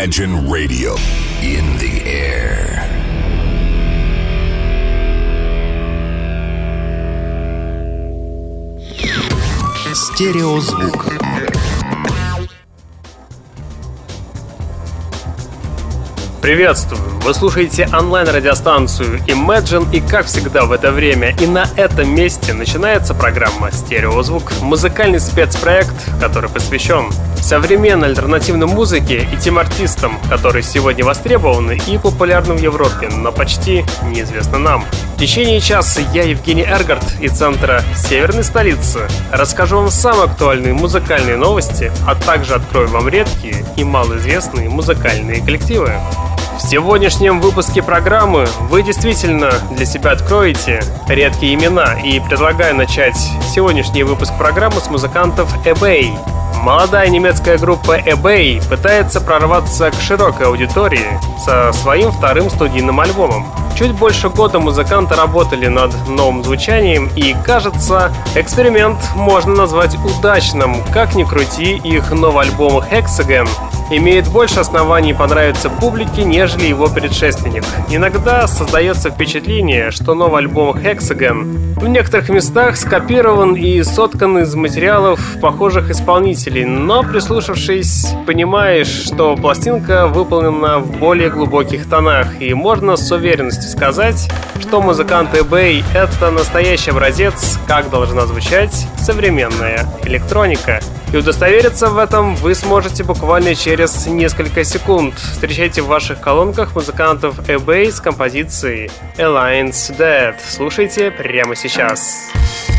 Imagine Radio in the air. Стереозвук. Приветствую! Вы слушаете онлайн-радиостанцию Imagine и, как всегда в это время и на этом месте начинается программа «Стереозвук» — музыкальный спецпроект, который посвящен современной альтернативной музыке и тем артистам, которые сегодня востребованы и популярны в Европе, но почти неизвестны нам. В течение часа я, Евгений Эргард, из центра Северной столицы, расскажу вам самые актуальные музыкальные новости, а также открою вам редкие и малоизвестные музыкальные коллективы. В сегодняшнем выпуске программы вы действительно для себя откроете редкие имена и предлагаю начать сегодняшний выпуск программы с музыкантов eBay. Молодая немецкая группа eBay пытается прорваться к широкой аудитории со своим вторым студийным альбомом. Чуть больше года музыканты работали над новым звучанием, и, кажется, эксперимент можно назвать удачным. Как ни крути, их новый альбом Hexagon имеет больше оснований понравиться публике, нежели его предшественник. Иногда создается впечатление, что новый альбом Hexagon в некоторых местах скопирован и соткан из материалов похожих исполнителей, но прислушавшись, понимаешь, что пластинка выполнена в более глубоких тонах, и можно с уверенностью сказать, что музыканты eBay — это настоящий образец, как должна звучать современная электроника. И удостовериться в этом вы сможете буквально через несколько секунд. Встречайте в ваших колонках музыкантов eBay с композицией Alliance Dead. Слушайте прямо сейчас. Сейчас.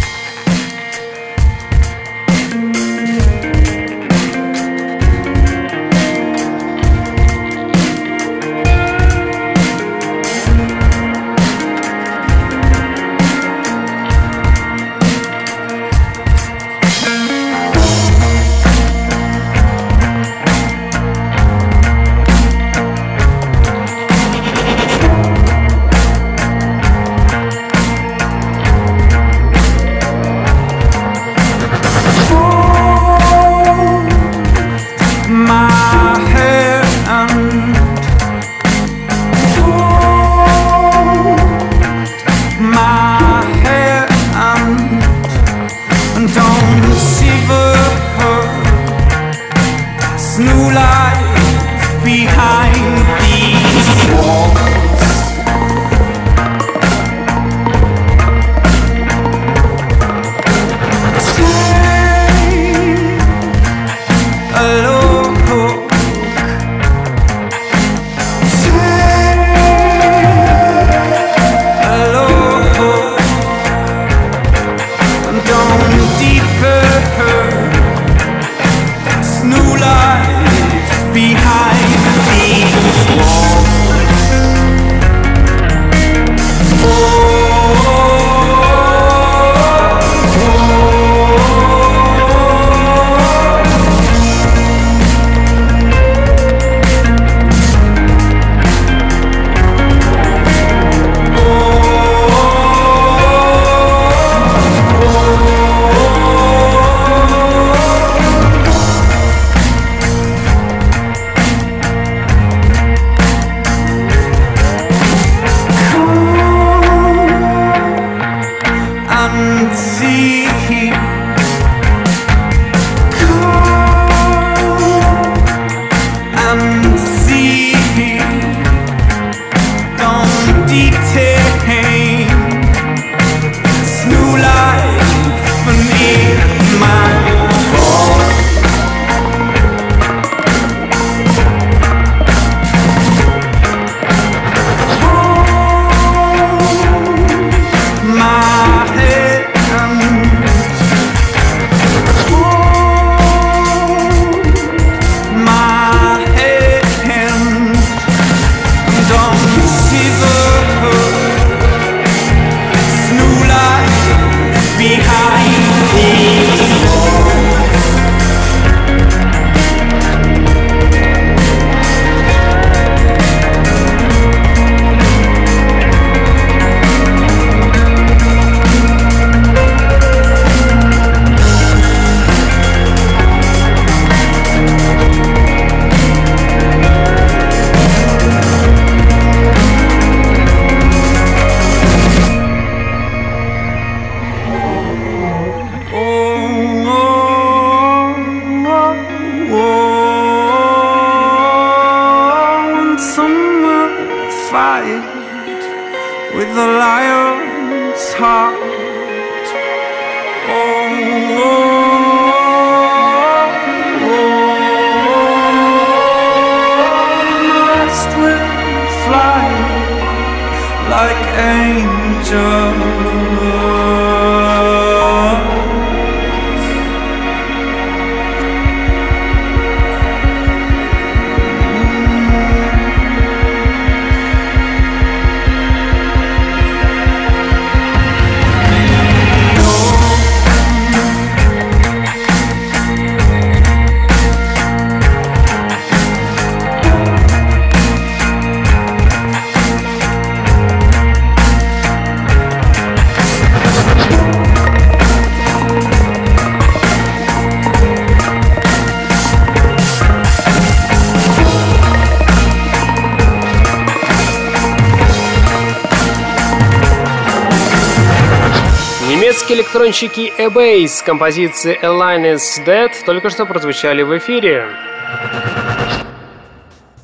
Электронщики eBay с композицией A Line is Dead только что прозвучали в эфире.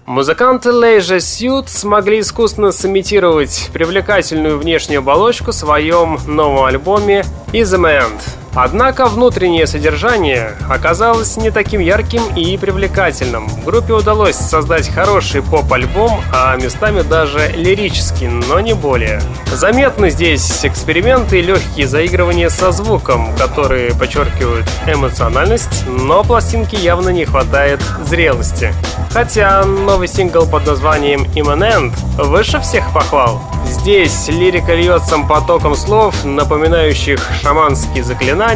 Музыканты Leisure Suit смогли искусственно сымитировать привлекательную внешнюю оболочку в своем новом альбоме Is a Man. Однако внутреннее содержание оказалось не таким ярким и привлекательным. Группе удалось создать хороший поп-альбом, а местами даже лирический, но не более. Заметны здесь эксперименты и легкие заигрывания со звуком, которые подчеркивают эмоциональность, но пластинке явно не хватает зрелости. Хотя новый сингл под названием Immanent выше всех похвал. Здесь лирика льется потоком слов, напоминающих шаманские заклинания,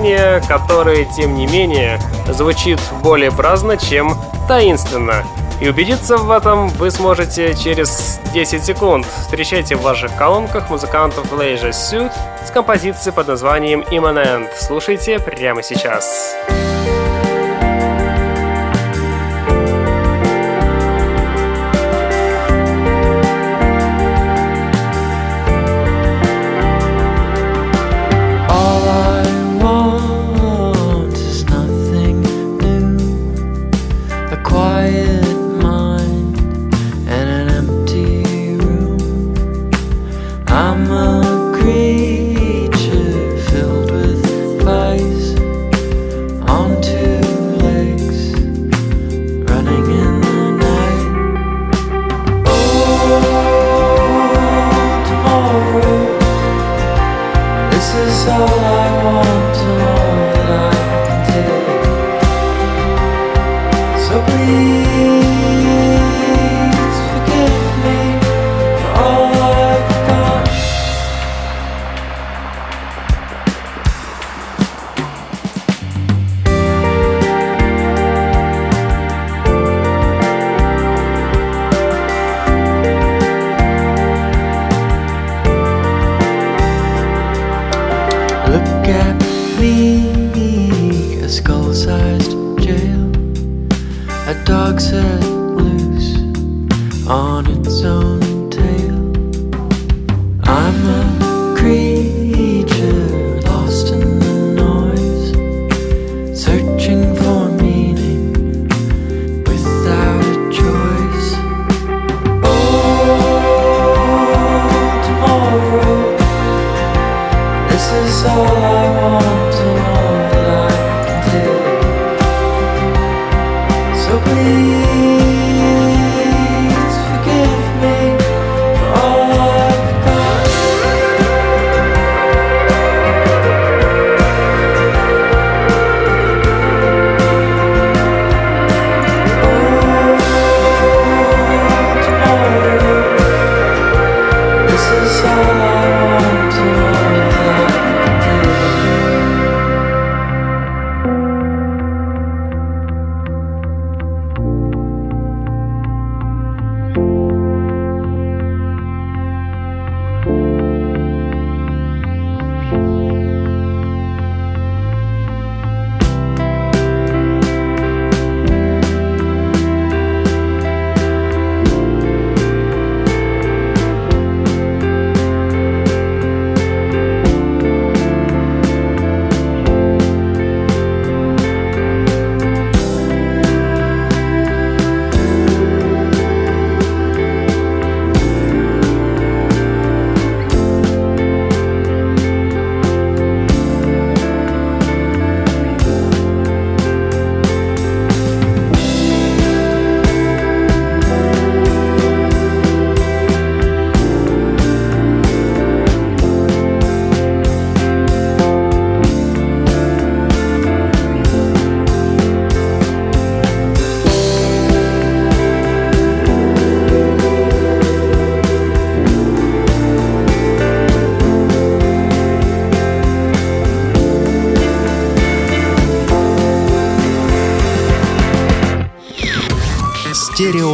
которые, тем не менее, звучит более праздно, чем таинственно. И убедиться в этом вы сможете через 10 секунд. Встречайте в ваших колонках музыкантов Leisure Suit с композицией под названием Immanent. Слушайте прямо сейчас. Сейчас.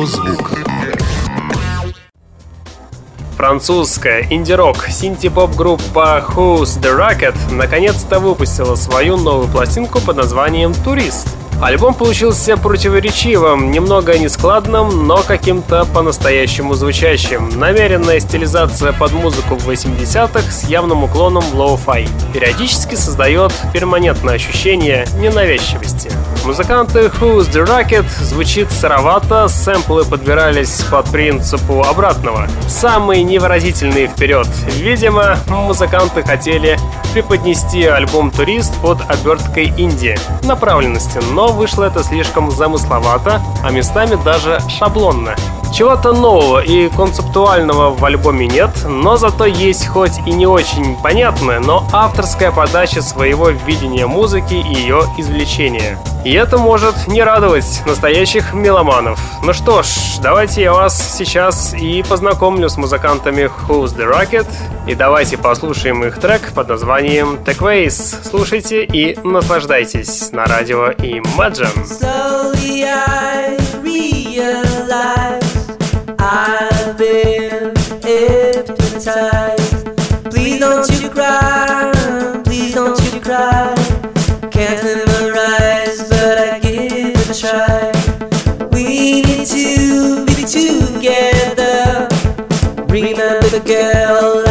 Стереозвук. Французская инди-рок синти-поп группа Who's the Rocket наконец-то выпустила свою новую пластинку под названием «Турист». Альбом получился противоречивым, немного нескладным, но каким-то по-настоящему звучащим. Намеренная стилизация под музыку в 80-х с явным уклоном lo-fi. Периодически создает перманентное ощущение ненавязчивости. Музыканты Who's the Rocket звучит сыровато, сэмплы подбирались под принципу обратного. Самые невыразительные вперед. Видимо, музыканты хотели преподнести альбом «Турист» под оберткой Индии направленности, но вышло это слишком замысловато, а местами даже шаблонно. Чего-то нового и концептуального в альбоме нет, но зато есть хоть и не очень понятная, но авторская подача своего видения музыки и ее извлечения. Это может не радовать настоящих меломанов. Ну что ж, давайте я вас сейчас и познакомлю с музыкантами Who's the Rocket, и давайте послушаем их трек под названием Techways. Слушайте и наслаждайтесь на радио Imagine. Slowly I together. Remember the girl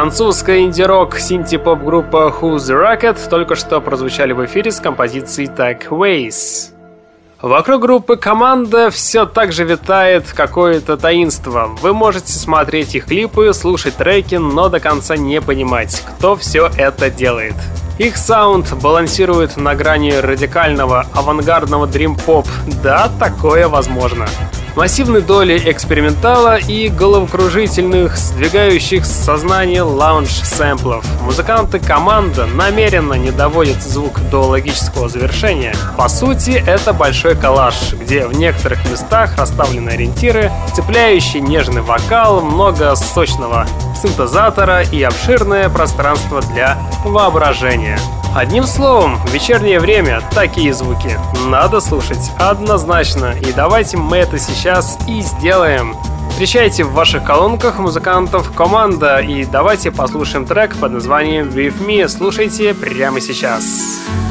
Французская инди-рок синти-поп группа Who's the Rocket только что прозвучали в эфире с композицией Tag Ways. Вокруг группы «Команда» все так же витает какое-то таинство. Вы можете смотреть их клипы, слушать треки, но до конца не понимать, кто все это делает. Их саунд балансирует на грани радикального, авангардного дрим-поп. Да, такое возможно массивной доли экспериментала и головокружительных, сдвигающих сознание лаунж-сэмплов. Музыканты команда намеренно не доводят звук до логического завершения. По сути, это большой коллаж, где в некоторых местах расставлены ориентиры, цепляющий нежный вокал, много сочного синтезатора и обширное пространство для воображения. Одним словом, вечернее время такие звуки надо слушать однозначно. И давайте мы это сейчас и сделаем. Встречайте в ваших колонках музыкантов команда и давайте послушаем трек под названием With Me. Слушайте прямо сейчас. Сейчас.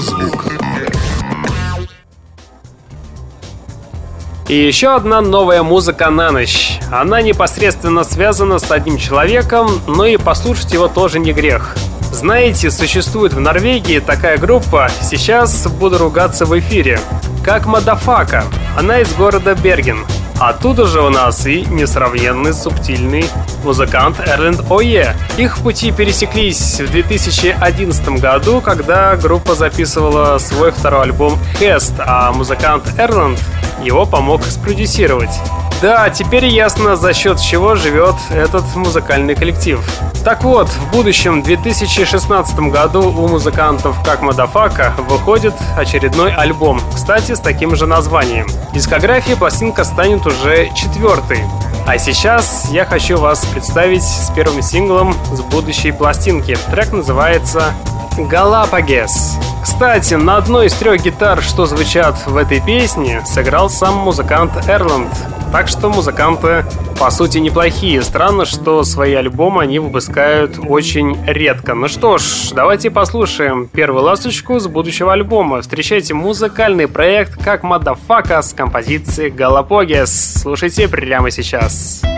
Стереозвук. И еще одна новая музыка на ночь. Она непосредственно связана с одним человеком, но и послушать его тоже не грех. Знаете, существует в Норвегии такая группа, сейчас буду ругаться в эфире, Kakkmaddafakka. Она из города Берген. Оттуда же у нас и несравненный субтильный музыкант Эрленд Ое. Их пути пересеклись в 2011 году, когда группа записывала свой второй альбом «Hest», а музыкант Эрленд его помог спродюсировать. Да, теперь ясно, за счет чего живет этот музыкальный коллектив. Так вот, в будущем, в 2016 году у музыкантов Kakkmaddafakka выходит очередной альбом, кстати, с таким же названием. Дискография пластинка станет уже четвертой. А сейчас я хочу вас представить с первым синглом с будущей пластинки. Трек называется «Galapagos». Кстати, на одной из трех гитар, что звучат в этой песне, сыграл сам музыкант Эрленд. Так что музыканты, по сути, неплохие. Странно, что свои альбомы они выпускают очень редко. Ну что ж, давайте послушаем первую ласточку с будущего альбома. Встречайте музыкальный проект Kakkmaddafakka с композицией Galapagos. Слушайте прямо сейчас. Сейчас.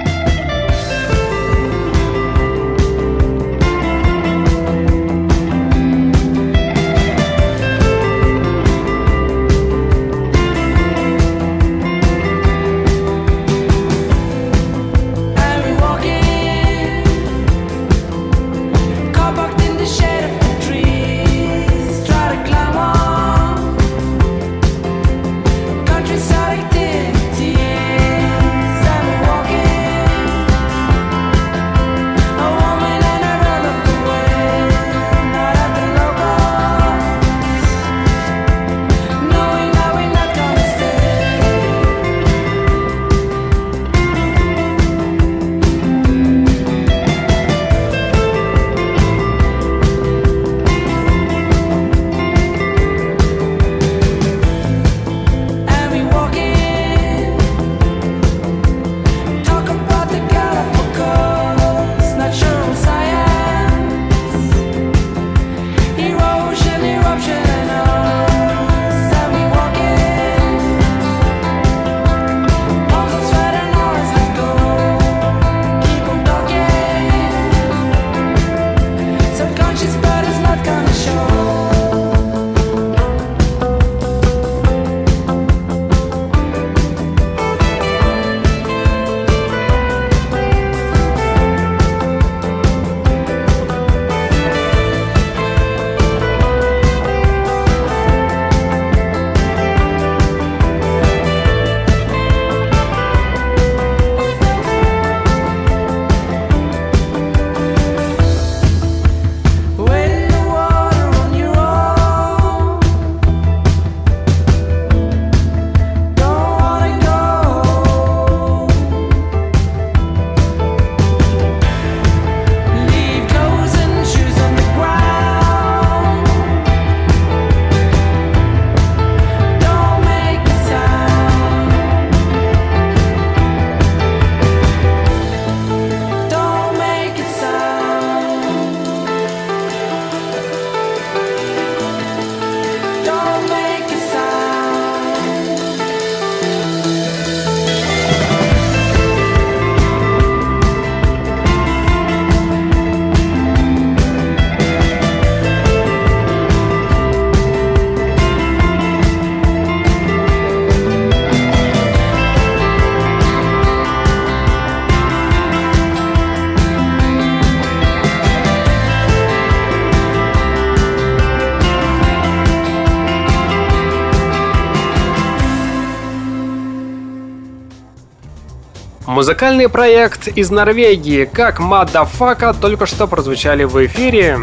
Музыкальный проект из Норвегии, Kakkmaddafakka, только что прозвучали в эфире.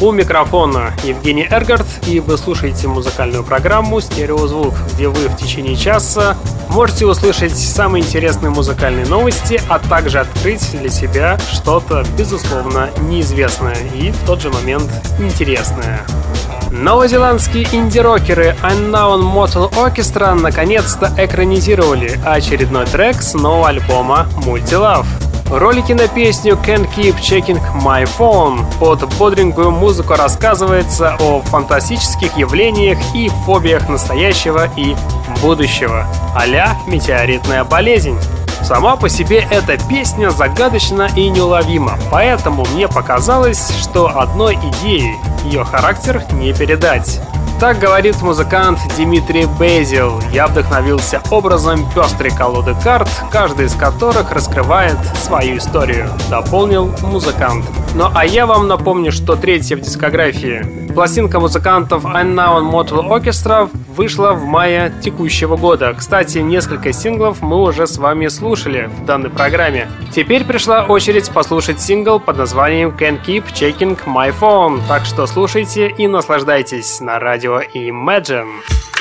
У микрофона Евгений Эргард, и вы слушаете музыкальную программу «Стереозвук», где вы в течение часа можете услышать самые интересные музыкальные новости, а также открыть для себя что-то, безусловно, неизвестное и в тот же момент интересное. Новозеландские инди-рокеры Unknown Mortal Orchestra наконец-то экранизировали очередной трек с нового альбома Multi-Love. ролике на песню Can't Keep Checking My Phone под бодренькую музыку рассказывается о фантастических явлениях и фобиях настоящего и будущего, а метеоритная болезнь. Сама по себе эта песня загадочна и неуловима, поэтому мне показалось, что одной идеей ее характер не передать. Так говорит музыкант Дмитрий Бейзил. Я вдохновился образом пестрой колоды карт, каждый из которых раскрывает свою историю, дополнил музыкант. Ну а я вам напомню, что третья в дискографии. Пластинка музыкантов Unknown Motel Orchestra вышла в мае текущего года. Кстати, несколько синглов мы уже с вами слушали в данной программе. Теперь пришла очередь послушать сингл под названием Can't Keep Checking My Phone. Так что слушайте и наслаждайтесь на радио Imagine.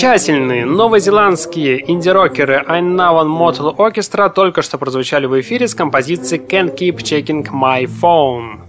Замечательные новозеландские инди-рокеры Unknown Motel Orchestra только что прозвучали в эфире с композицией Can't Keep Checking My Phone.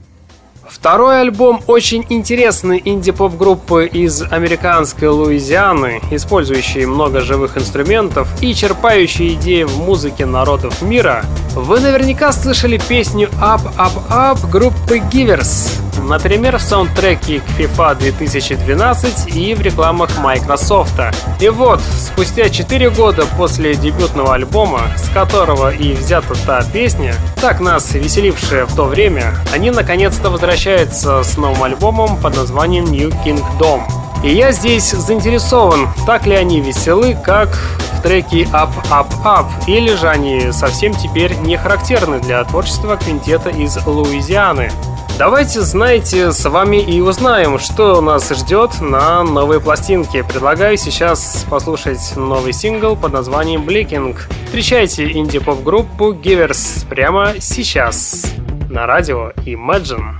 Второй альбом очень интересной инди-поп группы из американской Луизианы, использующей много живых инструментов и черпающей идеи в музыке народов мира. Вы наверняка слышали песню Up Up Up группы Givers, например, в саундтреке к FIFA 2012 и в рекламах Microsoft. И вот, спустя 4 года после дебютного альбома, с которого и взята та песня, так нас веселившая в то время, они наконец-то возвращаются с новым альбомом под названием New Kingdom. И я здесь заинтересован, так ли они веселы, как в треке Up Up Up, или же они совсем теперь не характерны для творчества квинтета из Луизианы. Давайте, знаете, с вами и узнаем, что нас ждет на новой пластинке. Предлагаю сейчас послушать новый сингл под названием Blinking. Встречайте инди-поп-группу Givers прямо сейчас на радио Imagine.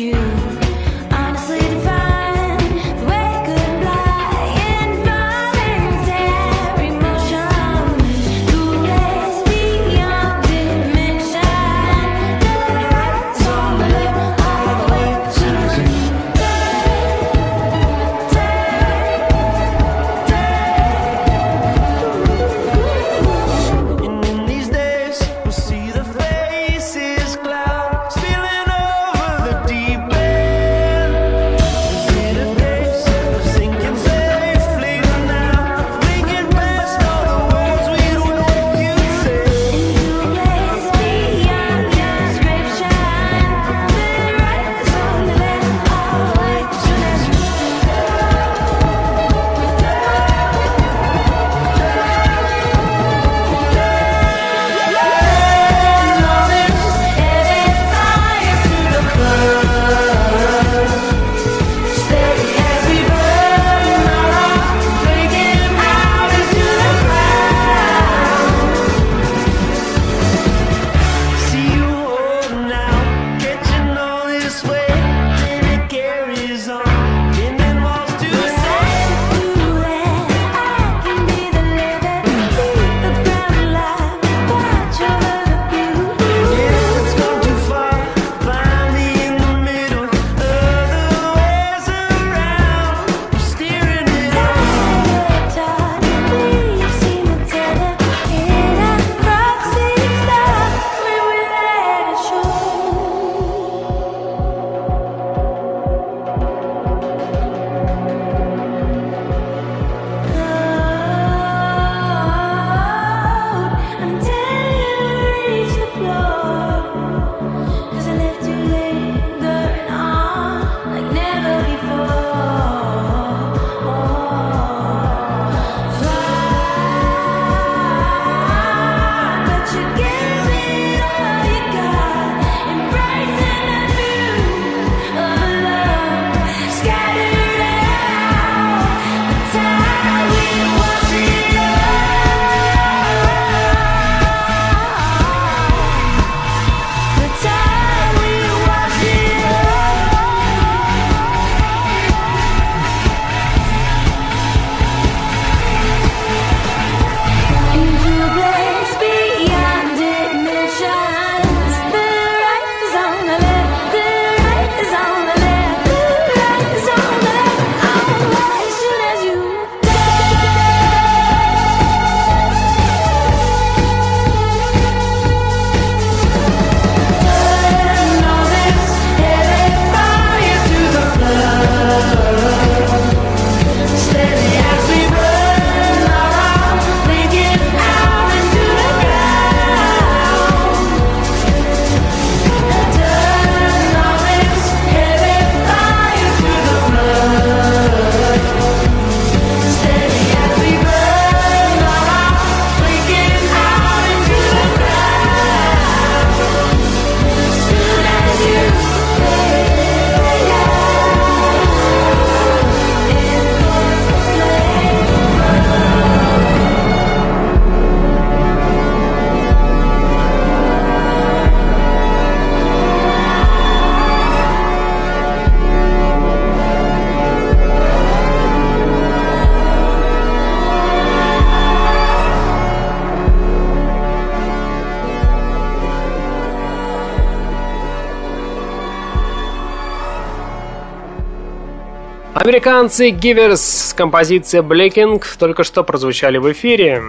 you. Американцы Givers с композицией Blinking только что прозвучали в эфире.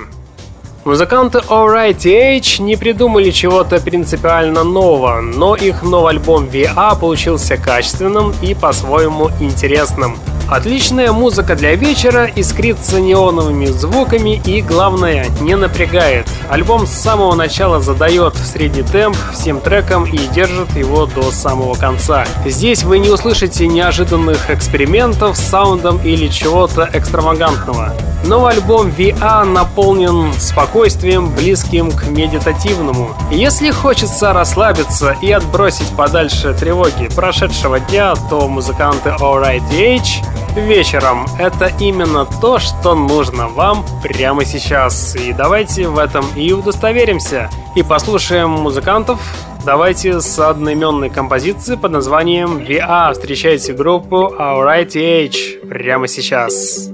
Музыканты Alright H не придумали чего-то принципиально нового, но их новый альбом VA получился качественным и по-своему интересным. Отличная музыка для вечера, искрится неоновыми звуками и, главное, не напрягает. Альбом с самого начала задает средний темп всем трекам и держит его до самого конца. Здесь вы не услышите неожиданных экспериментов с саундом или чего-то экстравагантного. Новый альбом VA наполнен спокойствием, близким к медитативному. Если хочется расслабиться и отбросить подальше тревоги прошедшего дня, то музыканты Alright H вечером это именно то, что нужно вам прямо сейчас. И давайте в этом и удостоверимся. И послушаем музыкантов, Давайте с одноименной композиции под названием VA встречайте группу Alright H прямо сейчас.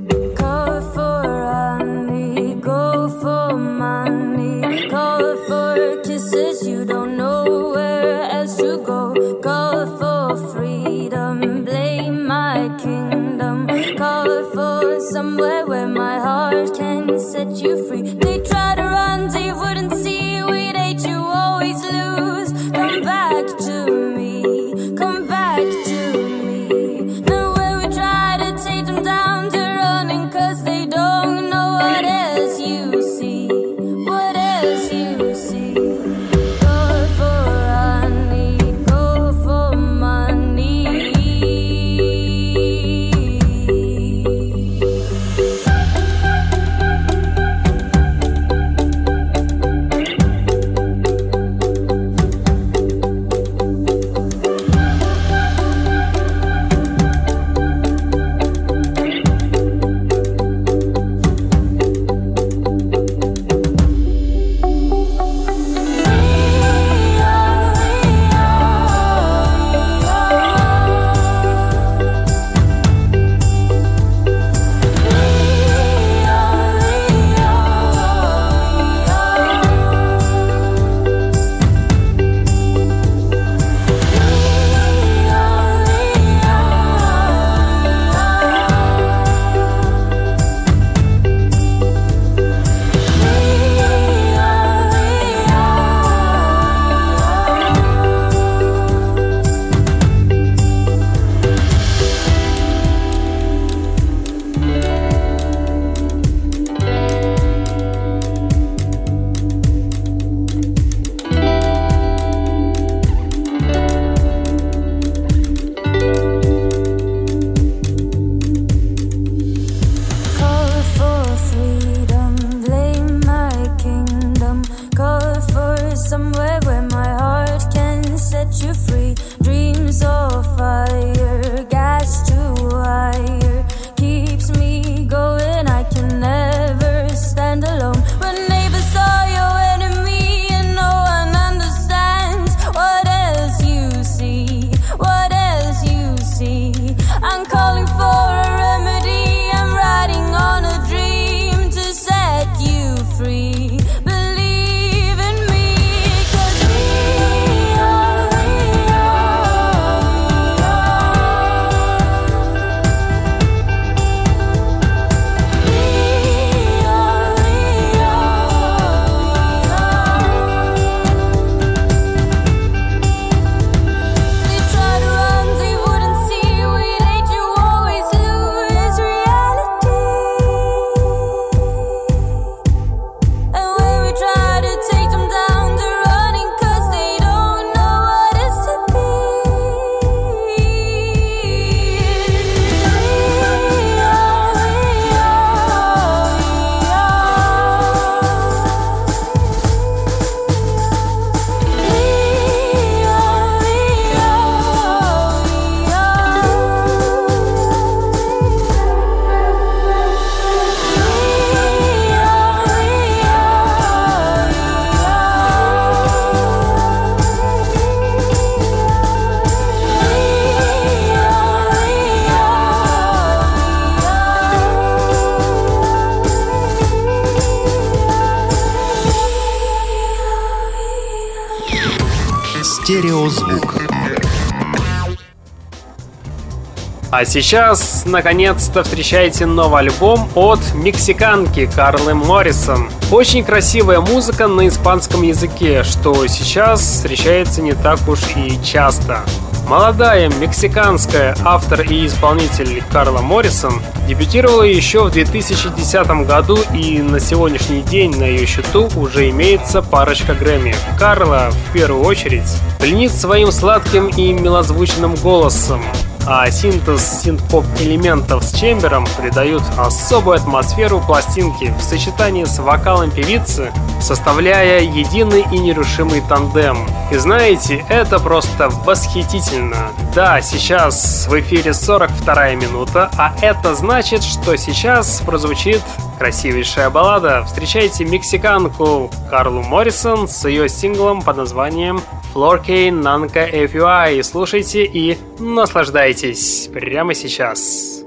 А сейчас, наконец-то, встречайте новый альбом от мексиканки Карлы Моррисон. Очень красивая музыка на испанском языке, что сейчас встречается не так уж и часто. Молодая мексиканская автор и исполнитель Карла Моррисон дебютировала еще в 2010 году и на сегодняшний день на ее счету уже имеется парочка Грэмми. Карла, в первую очередь, пленит своим сладким и милозвучным голосом, а синтез синт-поп элементов с чембером придают особую атмосферу пластинки в сочетании с вокалом певицы, составляя единый и нерушимый тандем. И знаете, это просто восхитительно. Да, сейчас в эфире 42 минута, а это значит, что сейчас прозвучит красивейшая баллада. Встречайте мексиканку Карлу Моррисон с ее синглом под названием Florkane Nanka FUI. Слушайте и наслаждайтесь прямо сейчас.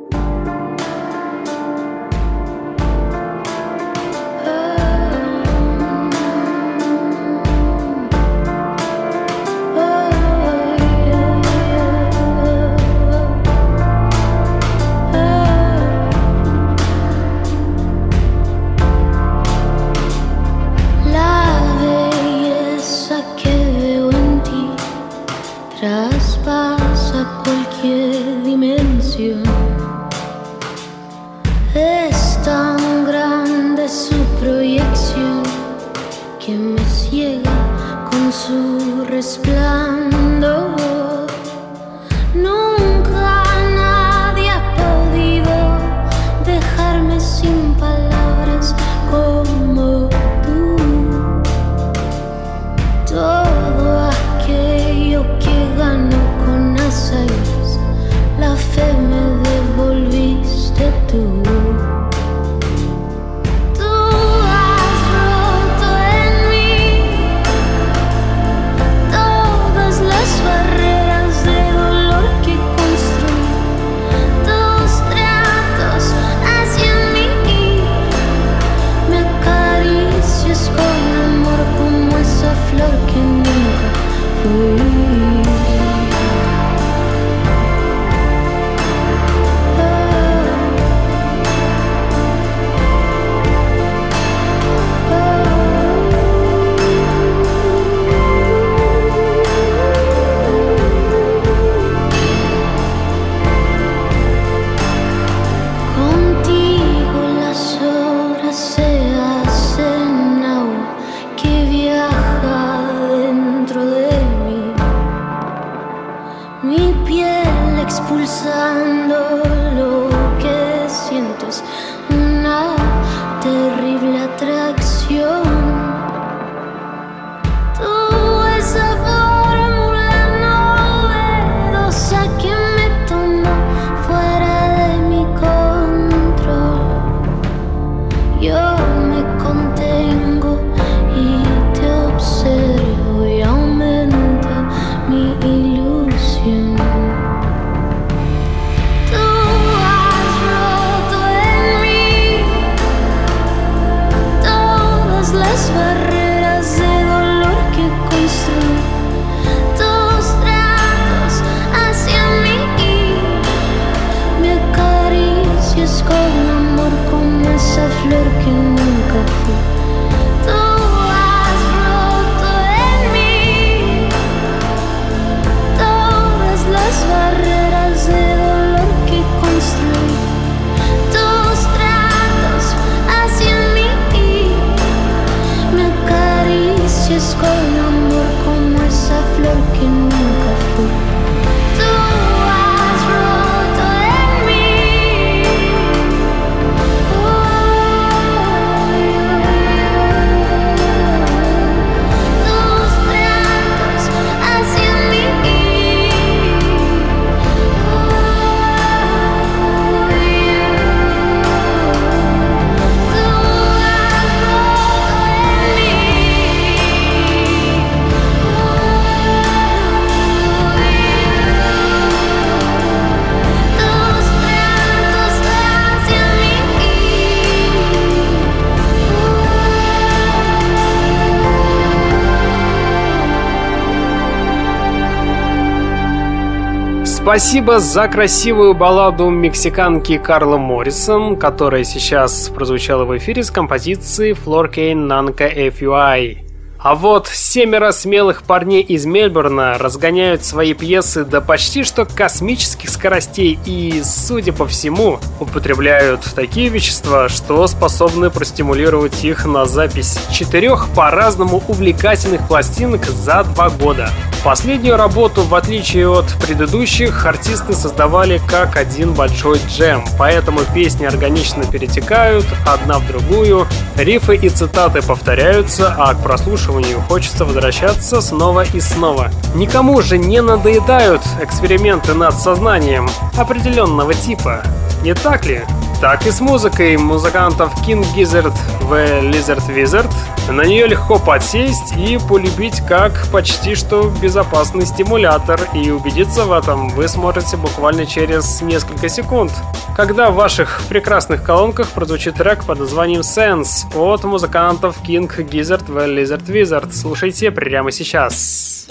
Спасибо за красивую балладу мексиканки Карла Моррисон, которая сейчас прозвучала в эфире с композицией Florcane Nanka FUI. А вот семеро смелых парней из Мельбурна разгоняют свои пьесы до почти что космических скоростей и, судя по всему, употребляют такие вещества, что способны простимулировать их на запись четырех по-разному увлекательных пластинок за два года. Последнюю работу, в отличие от предыдущих, артисты создавали как один большой джем, поэтому песни органично перетекают одна в другую, рифы и цитаты повторяются, а к прослушиванию хочется возвращаться снова и снова. Никому же не надоедают эксперименты над сознанием определенного типа, не так ли? Так и с музыкой музыкантов King Gizzard в Lizard Wizard. На нее легко подсесть и полюбить как почти что безопасный стимулятор. И убедиться в этом вы сможете буквально через несколько секунд. Когда в ваших прекрасных колонках прозвучит трек под названием Sense от музыкантов King Gizzard в Lizard Wizard. Слушайте прямо сейчас.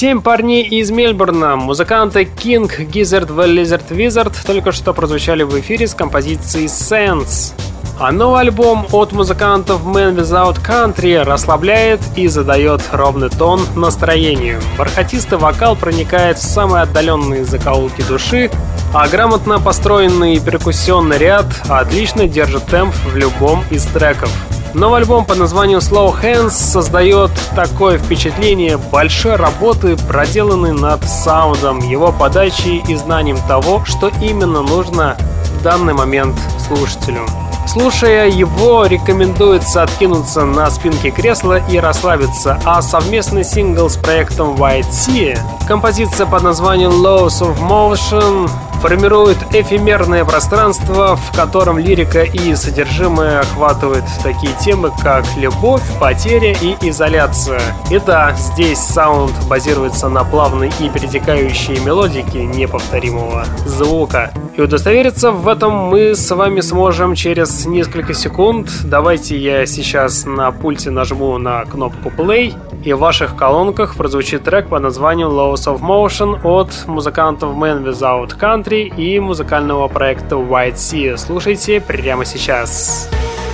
Семь парней из Мельбурна, музыканты King, Gizzard, The Lizard Wizard только что прозвучали в эфире с композицией Sense. А новый альбом от музыкантов Man Without Country расслабляет и задает ровный тон настроению. Бархатистый вокал проникает в самые отдаленные закоулки души, а грамотно построенный перкуссионный ряд отлично держит темп в любом из треков. Новый альбом под названием Slow Hands создает такое впечатление большой работы, проделанной над саундом, его подачей и знанием того, что именно нужно в данный момент слушателю. Слушая его, рекомендуется откинуться на спинке кресла и расслабиться, а совместный сингл с проектом White Sea, композиция под названием Laws of Motion, формирует эфемерное пространство, в котором лирика и содержимое охватывают такие темы, как любовь, потеря и изоляция. И да, здесь саунд базируется на плавной и перетекающей мелодике неповторимого звука. И удостовериться в этом мы с вами сможем через несколько секунд. Давайте я сейчас на пульте нажму на кнопку play, и в ваших колонках прозвучит трек под названием Laws of Motion от музыкантов Man Without Country и музыкального проекта White Sea. Слушайте прямо сейчас. Сейчас.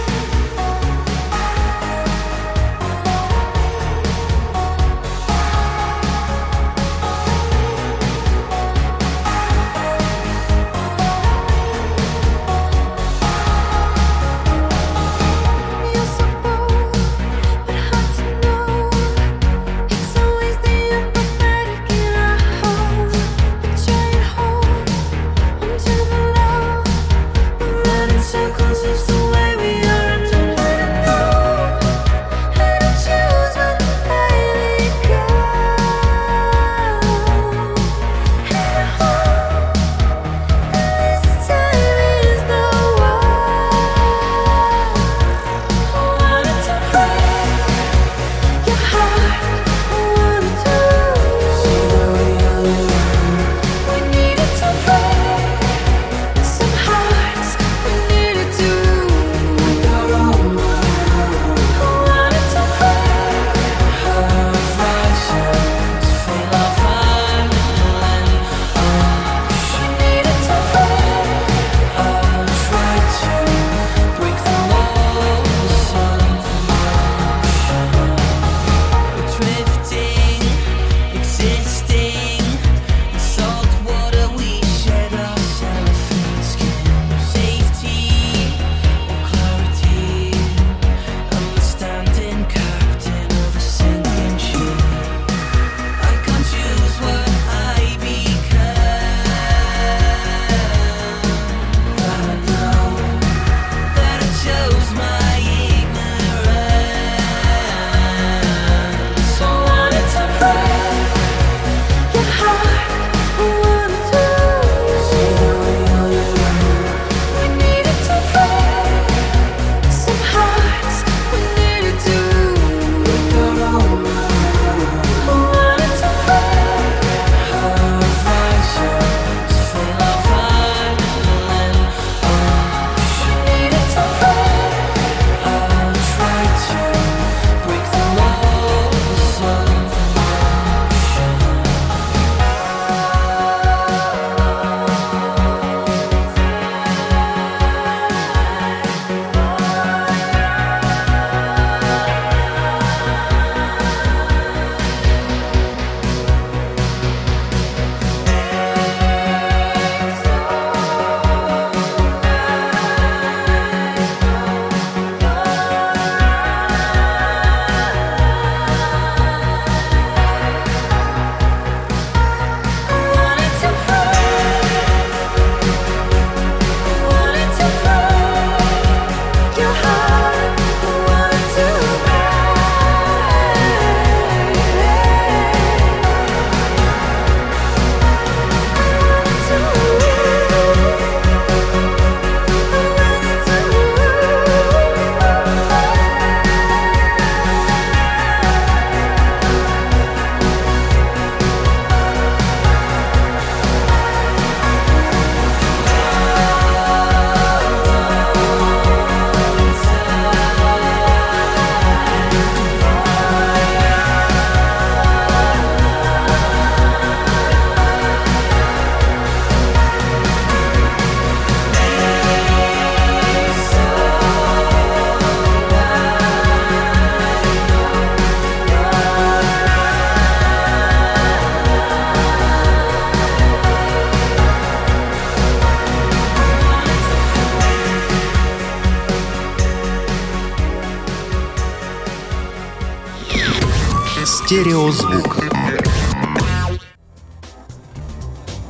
Стереозвук.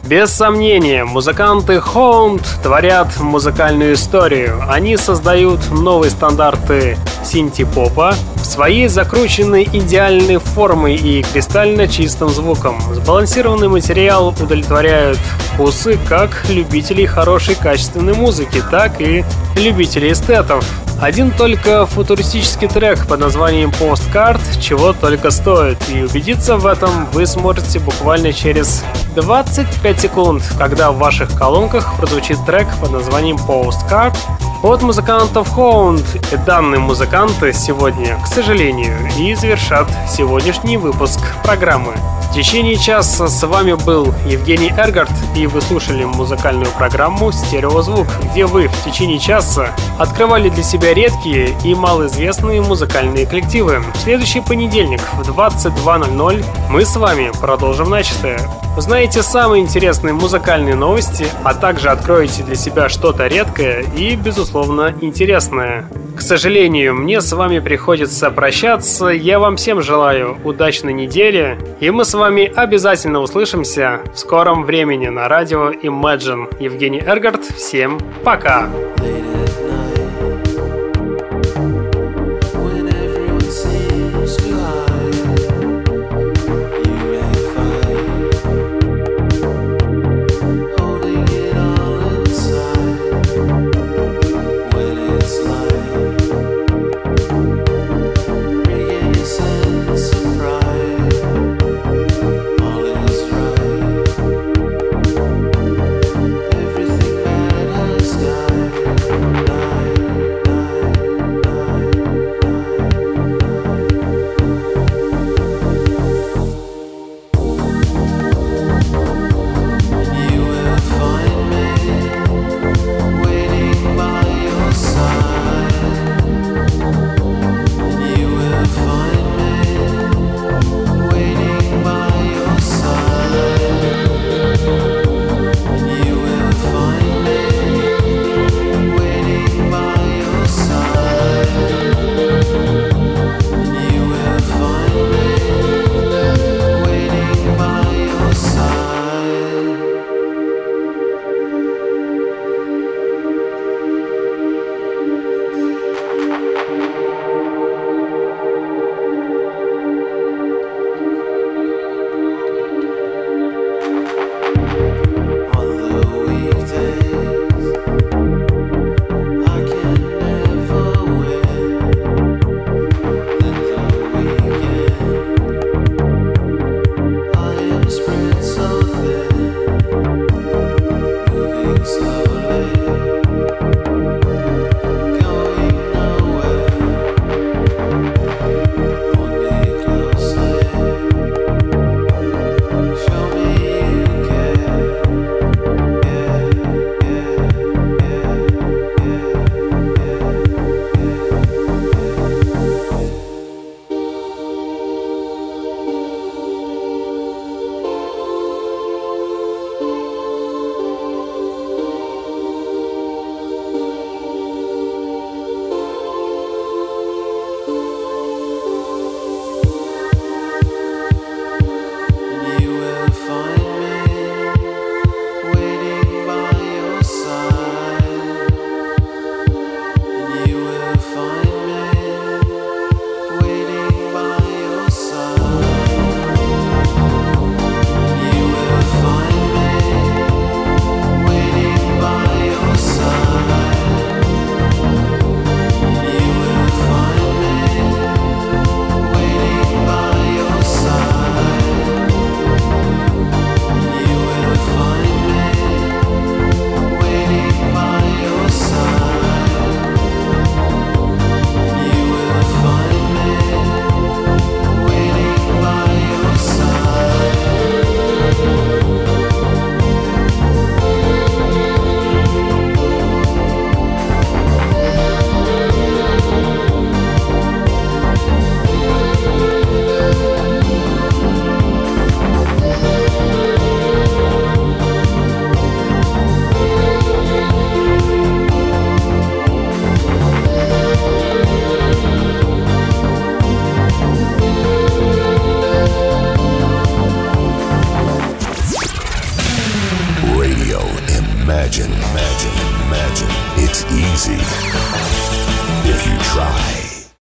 Без сомнения, музыканты Hound творят музыкальную историю. Они создают новые стандарты синти-попа своей закрученной идеальной формой и кристально чистым звуком. Сбалансированный материал удовлетворяет вкусы как любителей хорошей качественной музыки, так и любителей эстетов. Один только футуристический трек под названием Postcard чего только стоит, и убедиться в этом вы сможете буквально через 25 секунд, когда в ваших колонках прозвучит трек под названием Postcard от музыкантов Hound. И данные музыканты сегодня, к сожалению, и завершат сегодняшний выпуск программы. В течение часа с вами был Евгений Эргард, и вы слушали музыкальную программу «Стереозвук», где вы в течение часа открывали для себя редкие и малоизвестные музыкальные коллективы. В следующий понедельник в 22.00 мы с вами продолжим начатое. Узнаете самые интересные музыкальные новости, а также откроете для себя что-то редкое и, безусловно, интересное. К сожалению, мне с вами приходится прощаться. Я вам всем желаю удачной недели, и мы с вами обязательно услышимся в скором времени на радио Imagine. Евгений Эргард, всем пока!